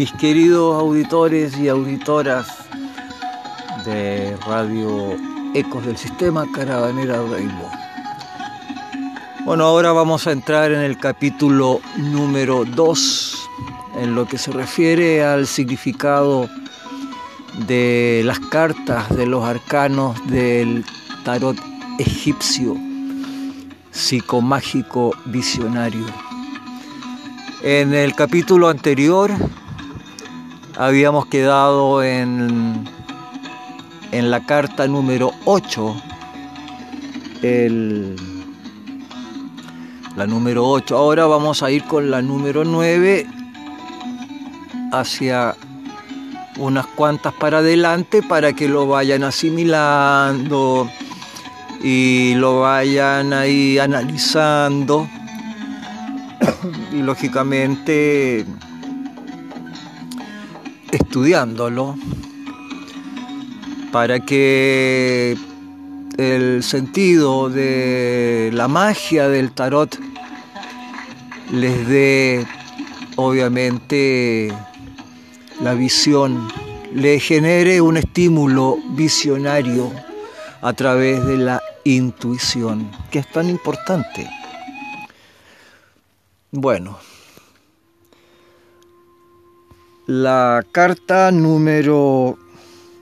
mis queridos auditores y auditoras de Radio Ecos del Sistema Caravanera Rainbow. Bueno, ahora vamos a entrar en el capítulo número 2, en lo que se refiere al significado de las cartas de los arcanos del tarot egipcio psicomágico visionario. En el capítulo anterior habíamos quedado en, en la carta número 8, el, la número 8. Ahora vamos a ir con la número 9 hacia unas cuantas para adelante para que lo vayan asimilando y lo vayan ahí analizando y lógicamente estudiándolo para que el sentido de la magia del tarot les dé obviamente la visión, le genere un estímulo visionario a través de la intuición, que es tan importante. Bueno, la carta número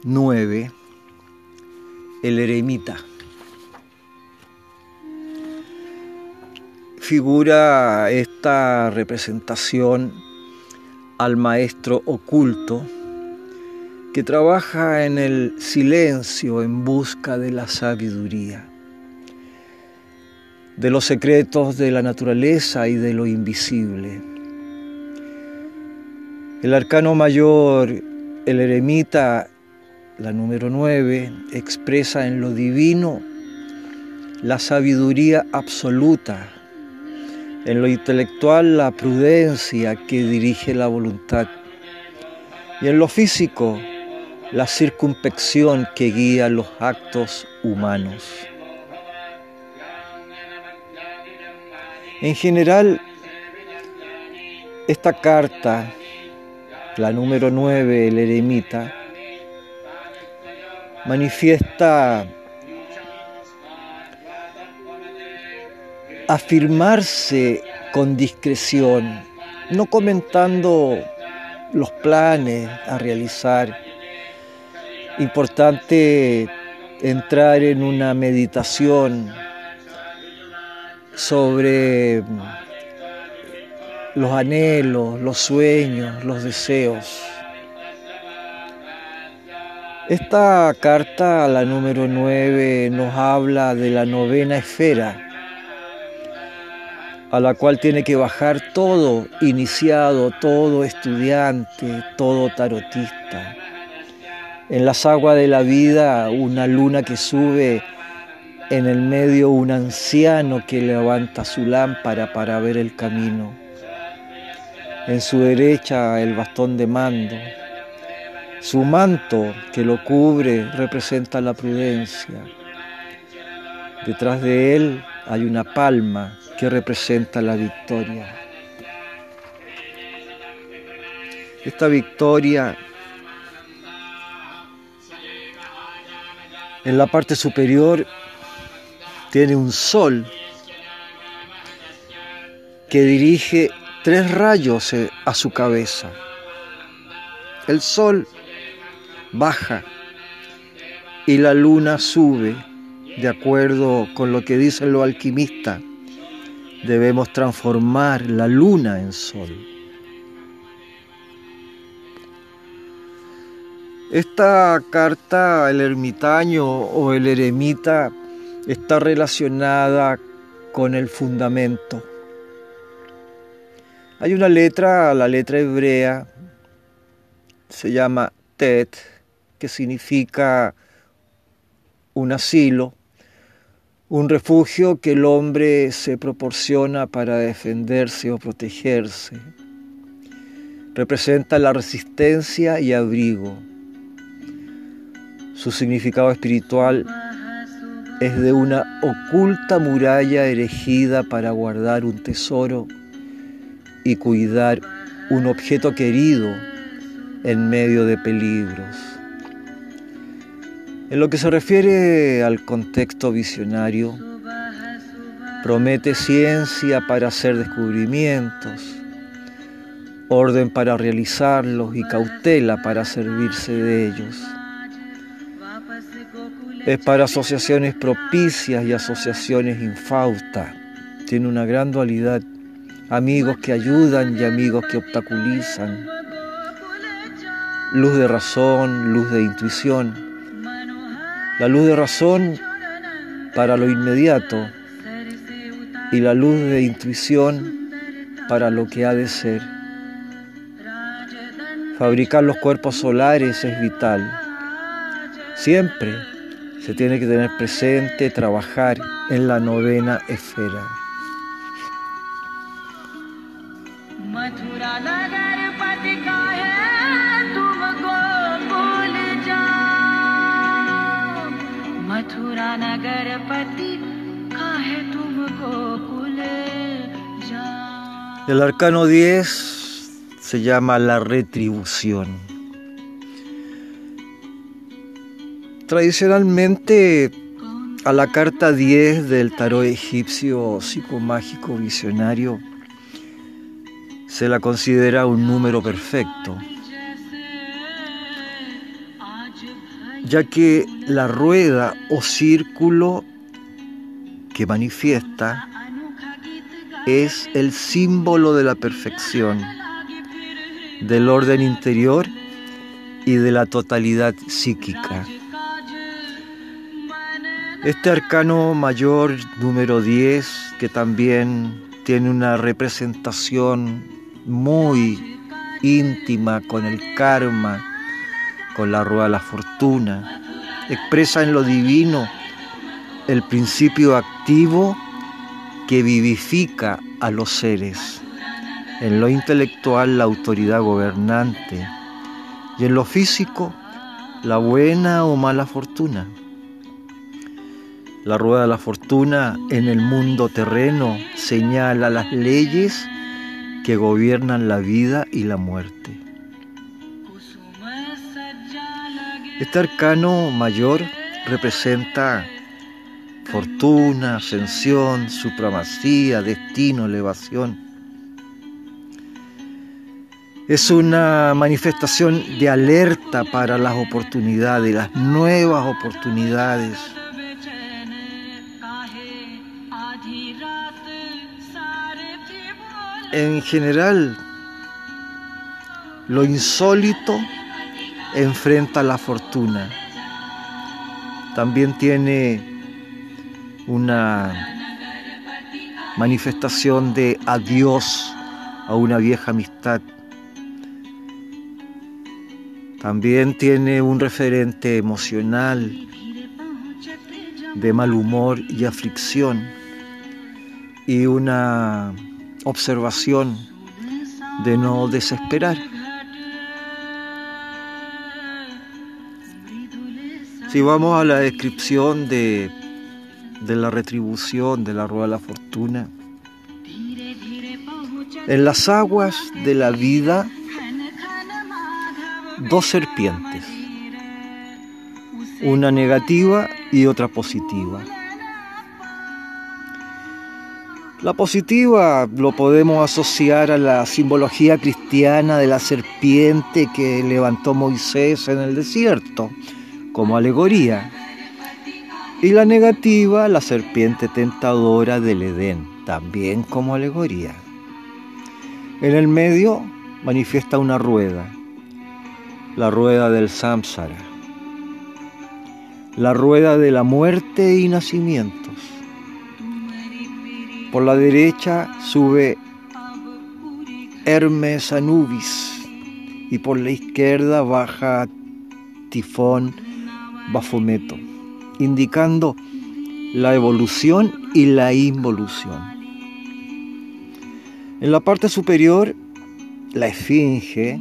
9, el eremita. Figura esta representación al maestro oculto que trabaja en el silencio en busca de la sabiduría, de los secretos de la naturaleza y de lo invisible. El arcano mayor, el eremita, la número 9, expresa en lo divino la sabiduría absoluta, en lo intelectual la prudencia que dirige la voluntad y en lo físico la circunspección que guía los actos humanos. En general, esta carta, la número 9, el eremita, manifiesta afirmarse con discreción, no comentando los planes a realizar, importante entrar en una meditación sobre los anhelos, los sueños, los deseos. Esta carta, la número 9, nos habla de la novena esfera, a la cual tiene que bajar todo iniciado, todo estudiante, todo tarotista en las aguas de la vida una luna que sube, en el medio un anciano que levanta su lámpara para ver el camino. En su derecha el bastón de mando. Su manto que lo cubre representa la prudencia. Detrás de él hay una palma que representa la victoria. Esta victoria En la parte superior tiene un sol que dirige tres rayos a su cabeza. El sol baja y la luna sube, de acuerdo con lo que dicen los alquimistas. Debemos transformar la luna en sol. Esta carta, el ermitaño o el eremita, está relacionada con el fundamento. Hay una letra, la letra hebrea, se llama Tet, que significa un asilo, un refugio que el hombre se proporciona para defenderse o protegerse. Representa la resistencia y abrigo. Su significado espiritual es de una oculta muralla erigida para guardar un tesoro y cuidar un objeto querido en medio de peligros. En lo que se refiere al contexto visionario, promete ciencia para hacer descubrimientos, orden para realizarlos y cautela para servirse de ellos. Es para asociaciones propicias y asociaciones infaustas. Tiene una gran dualidad. Amigos que ayudan y amigos que obstaculizan. Luz de razón, luz de intuición. La luz de razón para lo inmediato y la luz de intuición para lo que ha de ser. Fabricar los cuerpos solares es vital. Siempre se tiene que tener presente trabajar en la novena esfera. El arcano 10 se llama la retribución. Tradicionalmente, a la carta 10 del tarot egipcio psicomágico visionario se la considera un número perfecto, ya que la rueda o círculo que manifiesta es el símbolo de la perfección del orden interior y de la totalidad psíquica. Este arcano mayor número 10, que también tiene una representación muy íntima con el karma, con la rueda de la fortuna, expresa en lo divino el principio activo que vivifica a los seres en lo intelectual la autoridad gobernante y en lo físico la buena o mala fortuna. La rueda de la fortuna en el mundo terreno señala las leyes que gobiernan la vida y la muerte. Este arcano mayor representa fortuna, ascensión, supremacía, destino, elevación es una manifestación de alerta para las oportunidades, las nuevas oportunidades. En general, lo insólito enfrenta la fortuna. También tiene una manifestación de adiós a una vieja amistad también tiene un referente emocional de mal humor y aflicción y una observación de no desesperar. Si vamos a la descripción de, de la retribución de la rueda de la fortuna, en las aguas de la vida dos serpientes, una negativa y otra positiva. La positiva lo podemos asociar a la simbología cristiana de la serpiente que levantó Moisés en el desierto, como alegoría. Y la negativa, la serpiente tentadora del Edén, también como alegoría. En el medio manifiesta una rueda, la rueda del samsara, la rueda de la muerte y nacimientos. Por la derecha sube Hermes Anubis y por la izquierda baja Tifón Bafometo, indicando la evolución y la involución. En la parte superior, la esfinge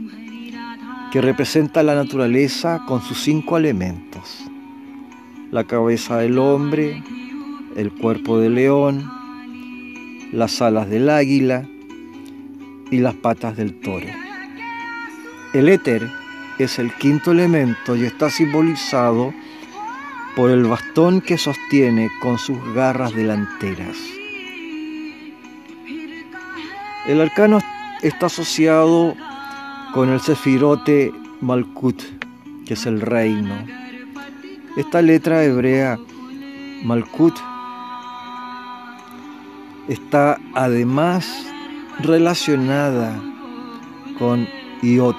que representa la naturaleza con sus cinco elementos. La cabeza del hombre, el cuerpo del león, las alas del águila y las patas del toro. El éter es el quinto elemento y está simbolizado por el bastón que sostiene con sus garras delanteras. El arcano está asociado con el sefirote Malkut, que es el reino. Esta letra hebrea Malkut está además relacionada con Iot,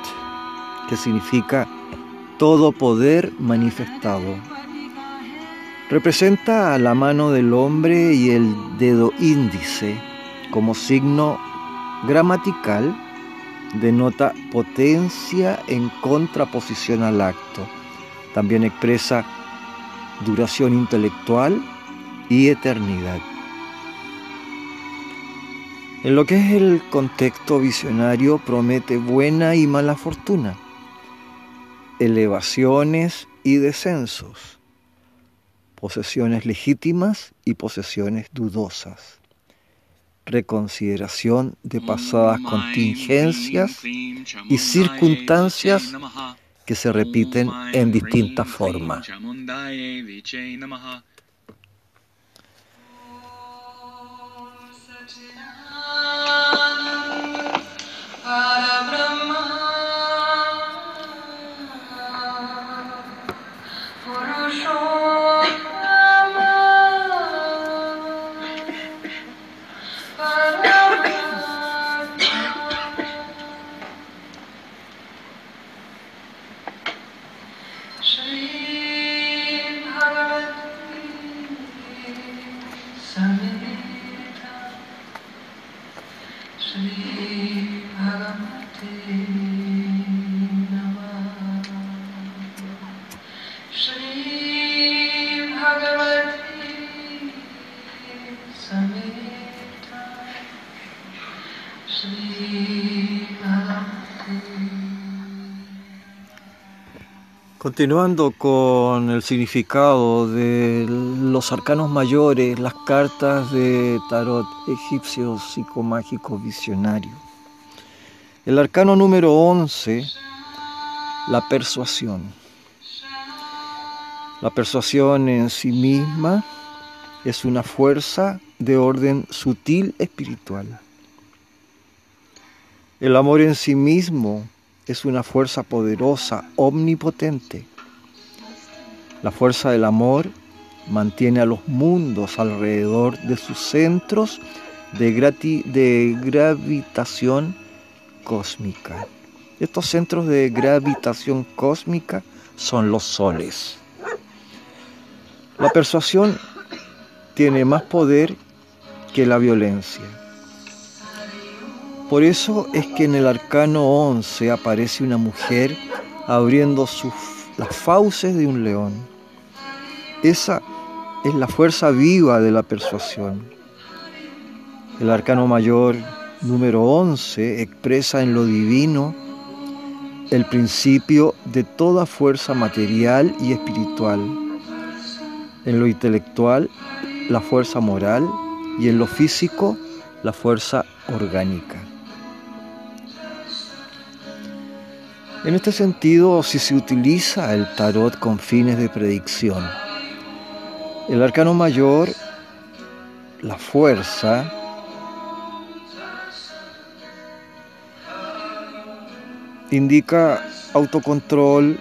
que significa todo poder manifestado. Representa a la mano del hombre y el dedo índice como signo gramatical denota potencia en contraposición al acto. También expresa duración intelectual y eternidad. En lo que es el contexto visionario promete buena y mala fortuna, elevaciones y descensos, posesiones legítimas y posesiones dudosas, reconsideración de pasadas contingencias y circunstancias que se repiten en distintas formas. Continuando con el significado de los arcanos mayores, las cartas de tarot egipcios psicomágicos visionarios. El arcano número 11, la persuasión. La persuasión en sí misma es una fuerza de orden sutil espiritual. El amor en sí mismo es una fuerza poderosa, omnipotente. La fuerza del amor mantiene a los mundos alrededor de sus centros de, gravitación cósmica. Estos centros de gravitación cósmica son los soles. La persuasión tiene más poder que la violencia. Por eso es que en el arcano 11 aparece una mujer abriendo las fauces de un león. Esa es la fuerza viva de la persuasión. El arcano mayor número 11 expresa en lo divino el principio de toda fuerza material y espiritual. En lo intelectual, la fuerza moral y en lo físico, la fuerza orgánica. En este sentido, si se utiliza el tarot con fines de predicción, el arcano mayor, la fuerza, indica autocontrol,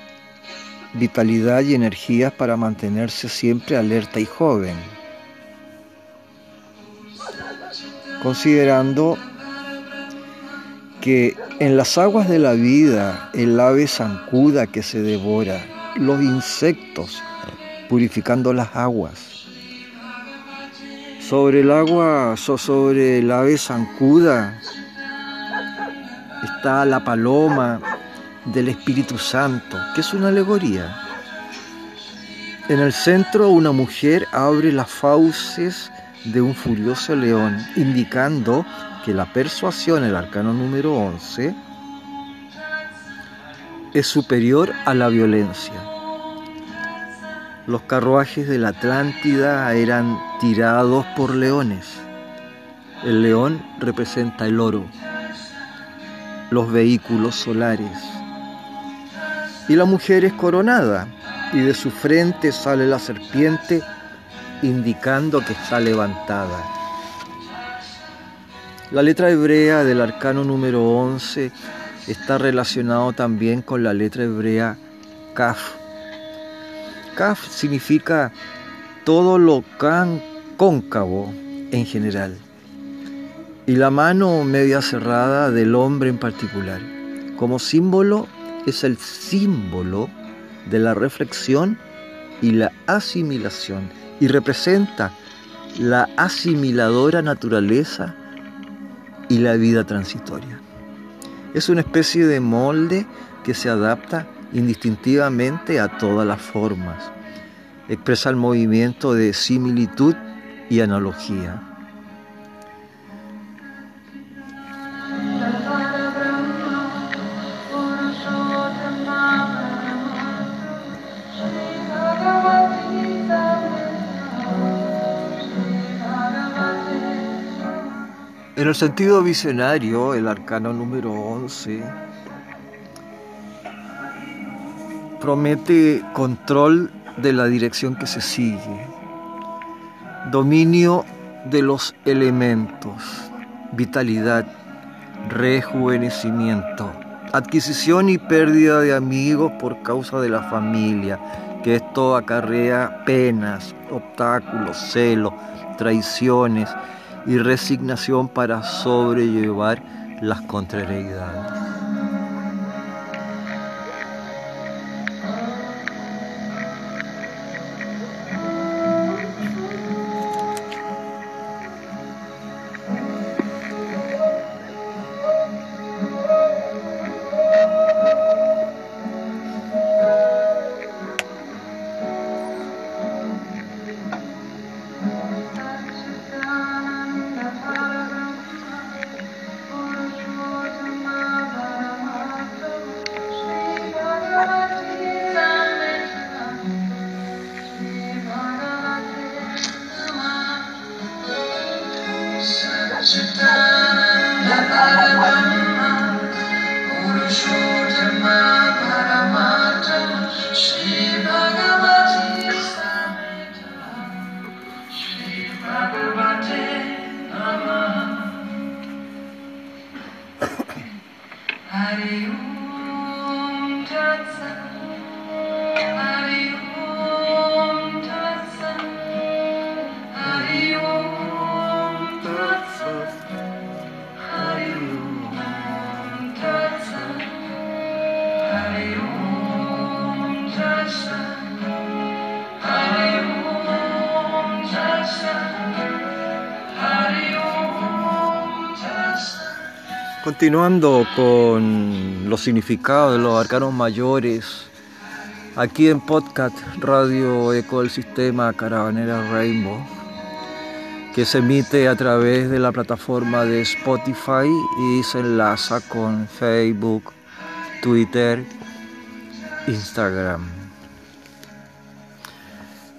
vitalidad y energías para mantenerse siempre alerta y joven, considerando que en las aguas de la vida el ave zancuda que se devora, los insectos purificando las aguas. Sobre el agua, sobre el ave zancuda, está la paloma del Espíritu Santo, que es una alegoría. En el centro una mujer abre las fauces de un furioso león, indicando que la persuasión, el arcano número 11, es superior a la violencia. Los carruajes de la Atlántida eran tirados por leones. El león representa el oro. los vehículos solares. Y la mujer es coronada y de su frente sale la serpiente indicando que está levantada. La letra hebrea del arcano número 11 está relacionado también con la letra hebrea Kaf. Kaf significa todo lo can cóncavo en general y la mano media cerrada del hombre en particular. Como símbolo es el símbolo de la reflexión y la asimilación y representa la asimiladora naturaleza y la vida transitoria. Es una especie de molde que se adapta indistintivamente a todas las formas. Expresa el movimiento de similitud y analogía. En el sentido visionario, el arcano número 11 promete control de la dirección que se sigue, dominio de los elementos, vitalidad, rejuvenecimiento, adquisición y pérdida de amigos por causa de la familia, que esto acarrea penas, obstáculos, celos, traiciones, y resignación para sobrellevar las contrariedades. Continuando con los significados de los arcanos mayores, aquí en podcast Radio Eco del Sistema Caravanera Rainbow, que se emite a través de la plataforma de Spotify y se enlaza con Facebook, Twitter, Instagram.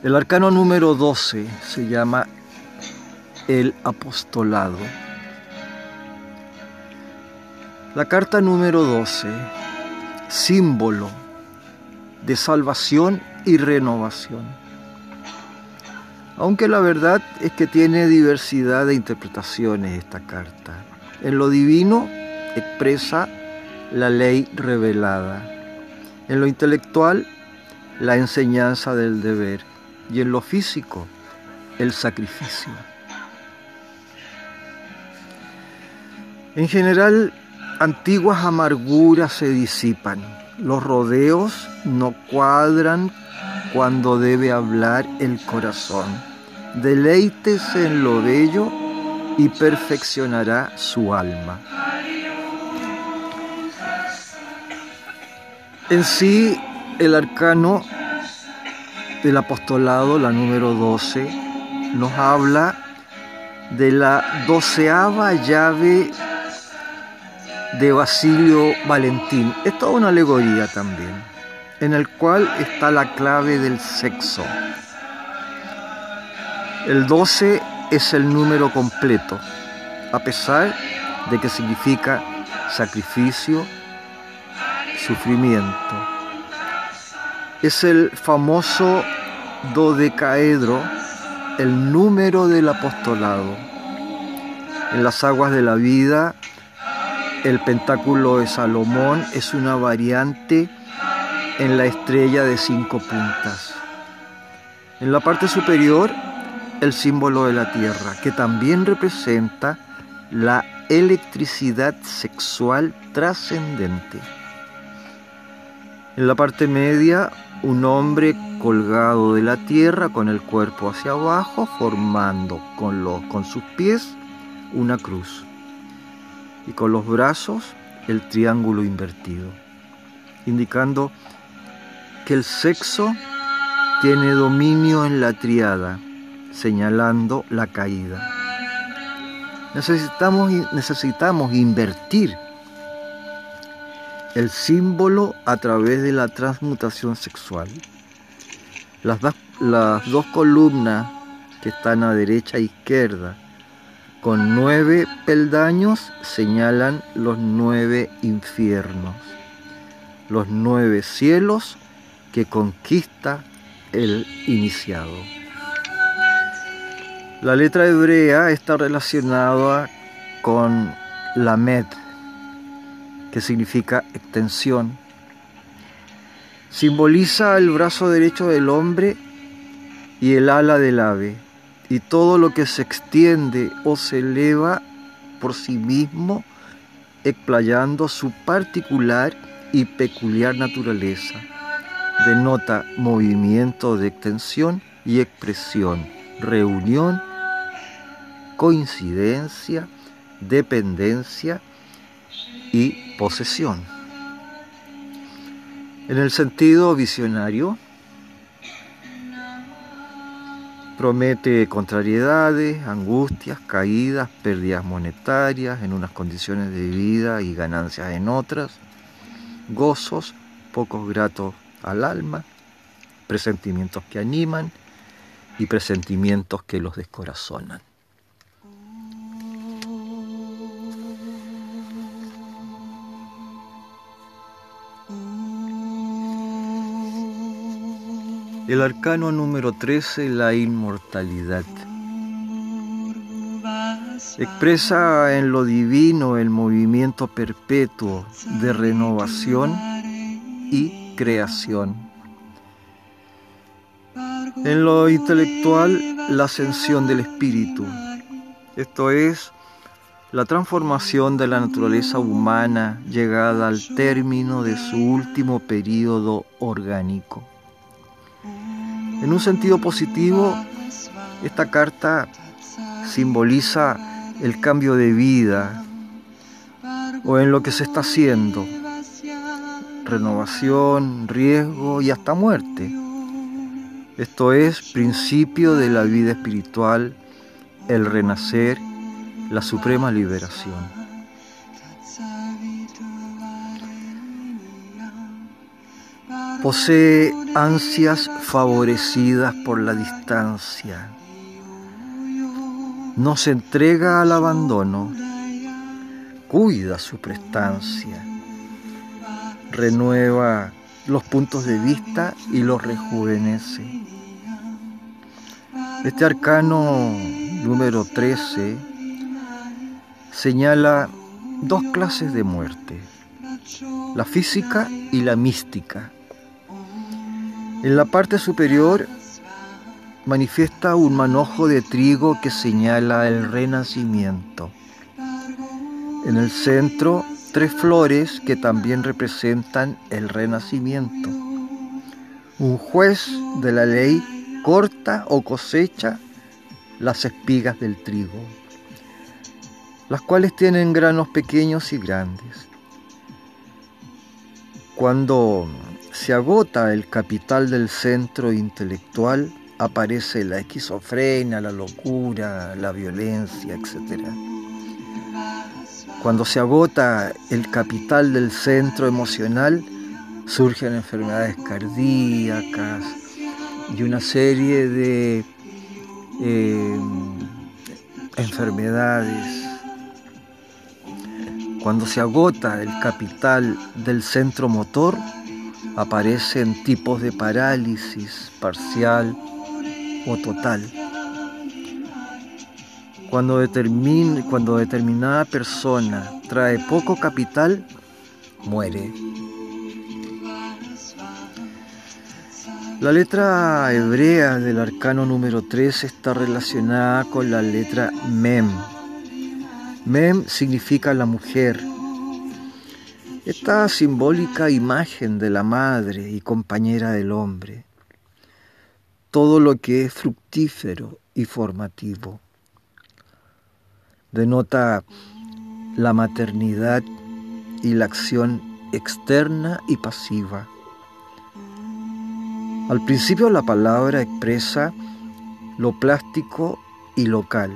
El arcano número 12 se llama el apostolado. La carta número 12, símbolo de salvación y renovación. Aunque la verdad es que tiene diversidad de interpretaciones esta carta. En lo divino expresa la ley revelada. En lo intelectual, la enseñanza del deber. Y en lo físico, el sacrificio. En general, antiguas amarguras se disipan, los rodeos no cuadran cuando debe hablar el corazón. Deleítese en lo bello y perfeccionará su alma. En sí, el arcano del apostolado, la número 12, nos habla de la doceava llave de Basilio Valentín. Es toda una alegoría también, en el cual está la clave del sexo. El 12 es el número completo, a pesar de que significa sacrificio, sufrimiento. Es el famoso dodecaedro, el número del apostolado. En las aguas de la vida, el pentáculo de Salomón es una variante en la estrella de cinco puntas. En la parte superior, el símbolo de la tierra, que también representa la electricidad sexual trascendente. En la parte media, un hombre colgado de la tierra con el cuerpo hacia abajo, formando con, los, con sus pies una cruz y con los brazos el triángulo invertido, indicando que el sexo tiene dominio en la triada, señalando la caída. Necesitamos, necesitamos invertir el símbolo a través de la transmutación sexual. Las, las dos columnas que están a derecha e izquierda, con nueve peldaños, señalan los nueve infiernos, los nueve cielos que conquista el iniciado. La letra hebrea está relacionada con la med, que significa extensión. Simboliza el brazo derecho del hombre y el ala del ave, y todo lo que se extiende o se eleva por sí mismo, explayando su particular y peculiar naturaleza denota movimiento de extensión y expresión, reunión, coincidencia, dependencia y posesión. En el sentido visionario, promete contrariedades, angustias, caídas, pérdidas monetarias en unas condiciones de vida y ganancias en otras, gozos, pocos gratos al alma, presentimientos que animan y presentimientos que los descorazonan. El arcano número 13, la inmortalidad. Expresa en lo divino el movimiento perpetuo de renovación y creación. En lo intelectual, la ascensión del espíritu, esto es, la transformación de la naturaleza humana llegada al término de su último periodo orgánico. En un sentido positivo, esta carta simboliza el cambio de vida o en lo que se está haciendo renovación, riesgo y hasta muerte. Esto es principio de la vida espiritual, el renacer, la suprema liberación. Posee ansias favorecidas por la distancia. No se entrega al abandono. Cuida su prestancia renueva los puntos de vista y los rejuvenece. Este arcano número 13 señala dos clases de muerte, la física y la mística. En la parte superior manifiesta un manojo de trigo que señala el renacimiento. En el centro tres flores que también representan el renacimiento. Un juez de la ley corta o cosecha las espigas del trigo, las cuales tienen granos pequeños y grandes. Cuando se agota el capital del centro intelectual, aparece la esquizofrenia, la locura, la violencia, etc. Cuando se agota el capital del centro emocional, surgen enfermedades cardíacas y una serie de eh, enfermedades Cuando se agota el capital del centro motor, aparecen tipos de parálisis parcial o total. Cuando, cuando determinada persona trae poco capital, muere. La letra hebrea del arcano número 3 está relacionada con la letra Mem. Mem significa la mujer. Esta simbólica imagen de la madre y compañera del hombre. Todo lo que es fructífero y formativo. Denota la maternidad y la acción externa y pasiva al principio la palabra expresa lo plástico y local.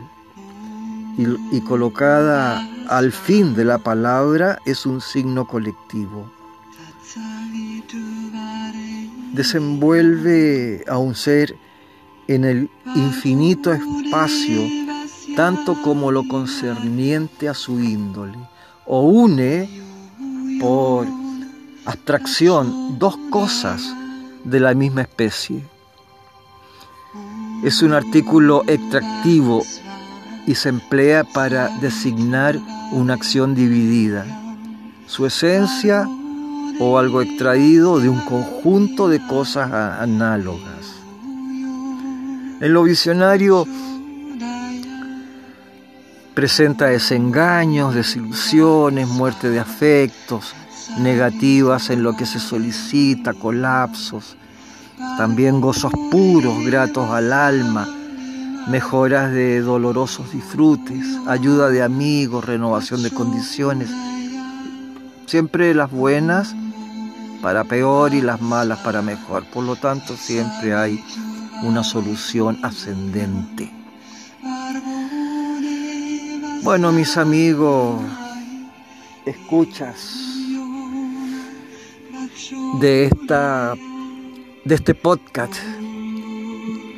Y, colocada al fin de la palabra es un signo colectivo. Desenvuelve a un ser en el infinito espacio, tanto como lo concerniente a su índole, o une por abstracción dos cosas de la misma especie. Es un artículo extractivo y se emplea para designar una acción dividida, su esencia o algo extraído de un conjunto de cosas análogas. En lo visionario presenta desengaños, desilusiones, muerte de afectos, negativas en lo que se solicita, colapsos, también gozos puros, gratos al alma, mejoras de dolorosos disfrutes, ayuda de amigos, renovación de condiciones, siempre las buenas para peor y las malas para mejor. Por lo tanto, siempre hay una solución ascendente. Bueno, mis amigos, escuchas de, esta, de este podcast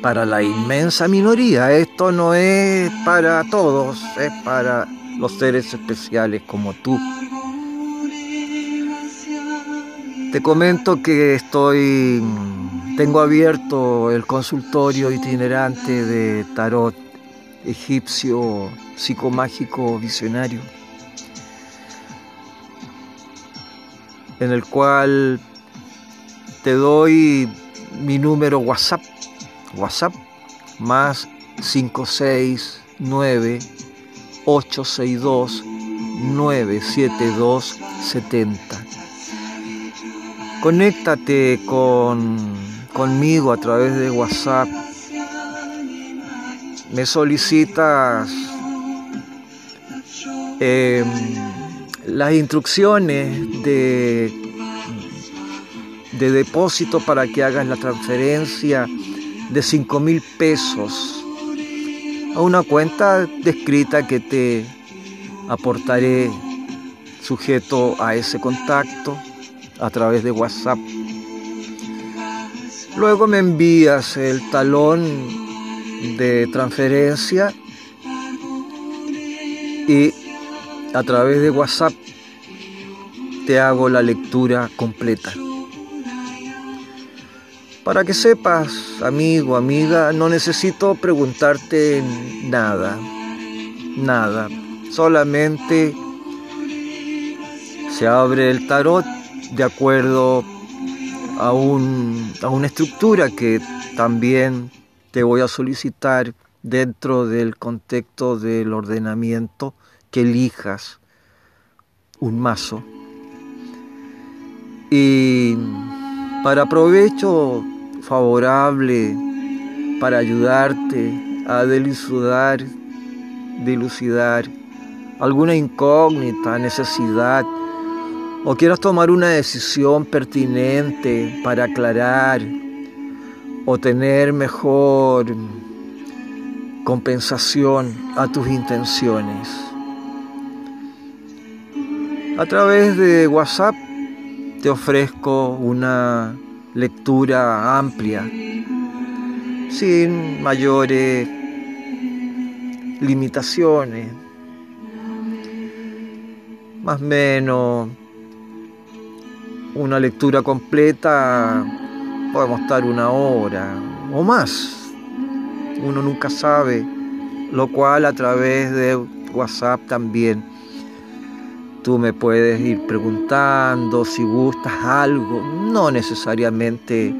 para la inmensa minoría. Esto no es para todos, es para los seres especiales como tú. Te comento que estoy tengo abierto el consultorio itinerante de tarot egipcio psicomágico visionario en el cual te doy mi número WhatsApp, WhatsApp más 569 862 97270. Conéctate con, conmigo a través de WhatsApp. Me solicitas em, las instrucciones de, de depósito para que hagas la transferencia de 5 mil pesos a una cuenta descrita que te aportaré sujeto a ese contacto a través de WhatsApp. Luego me envías el talón de transferencia y a través de WhatsApp te hago la lectura completa. Para que sepas, amigo, amiga, no necesito preguntarte nada, nada. Solamente se abre el tarot de acuerdo a, un, a una estructura que también te voy a solicitar dentro del contexto del ordenamiento que elijas un mazo. Y para provecho favorable, para ayudarte a dilucidar, dilucidar alguna incógnita, necesidad, o quieras tomar una decisión pertinente para aclarar o tener mejor compensación a tus intenciones. A través de WhatsApp te ofrezco una lectura amplia, sin mayores limitaciones. más o menos una lectura completa, podemos estar una hora o más. Uno nunca sabe, lo cual a través de WhatsApp también tú me puedes ir preguntando si gustas algo, no necesariamente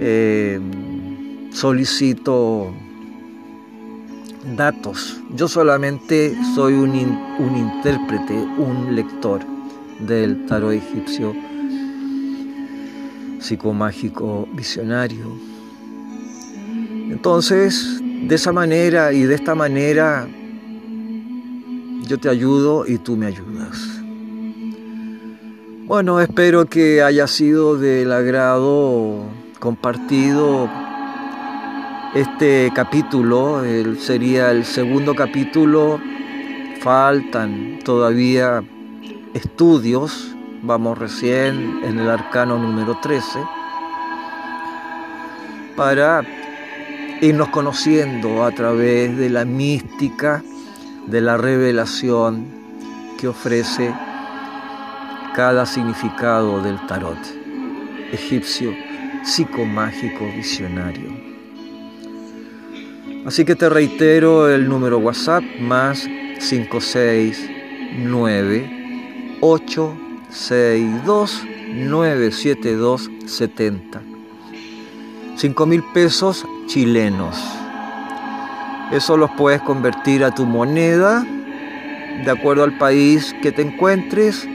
eh, solicito datos. Yo solamente soy un, un intérprete, un lector del tarot egipcio psicomágico visionario. Entonces, de esa manera y de esta manera, yo te ayudo y tú me ayudas. Bueno, espero que haya sido del agrado compartido este capítulo, sería el segundo capítulo, faltan todavía estudios, vamos recién en el arcano número 13, para irnos conociendo a través de la mística, de la revelación que ofrece cada significado del tarot egipcio psicomágico visionario. Así que te reitero el número WhatsApp más 569 862 972 70. 5 mil pesos chilenos. Eso los puedes convertir a tu moneda de acuerdo al país que te encuentres.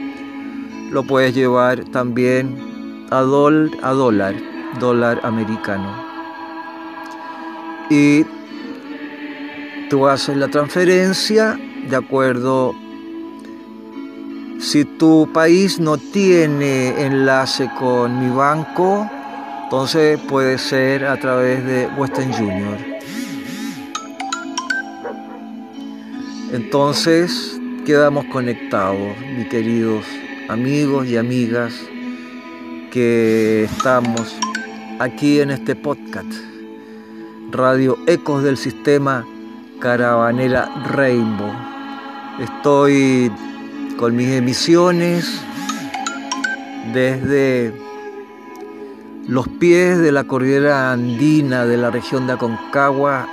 Lo puedes llevar también a, a dólar, dólar americano. Y tú haces la transferencia de acuerdo si tu país no tiene enlace con mi banco, entonces puede ser a través de Western Junior. Entonces quedamos conectados, mis queridos amigos y amigas, que estamos aquí en este podcast, Radio Ecos del Sistema Caravanera Rainbow. Estoy con mis emisiones desde los pies de la cordillera andina de la región de Aconcagua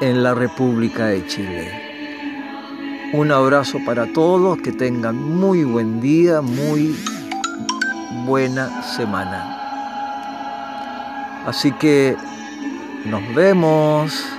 en la República de Chile. Un abrazo para todos, que tengan muy buen día, muy buena semana. Así que nos vemos.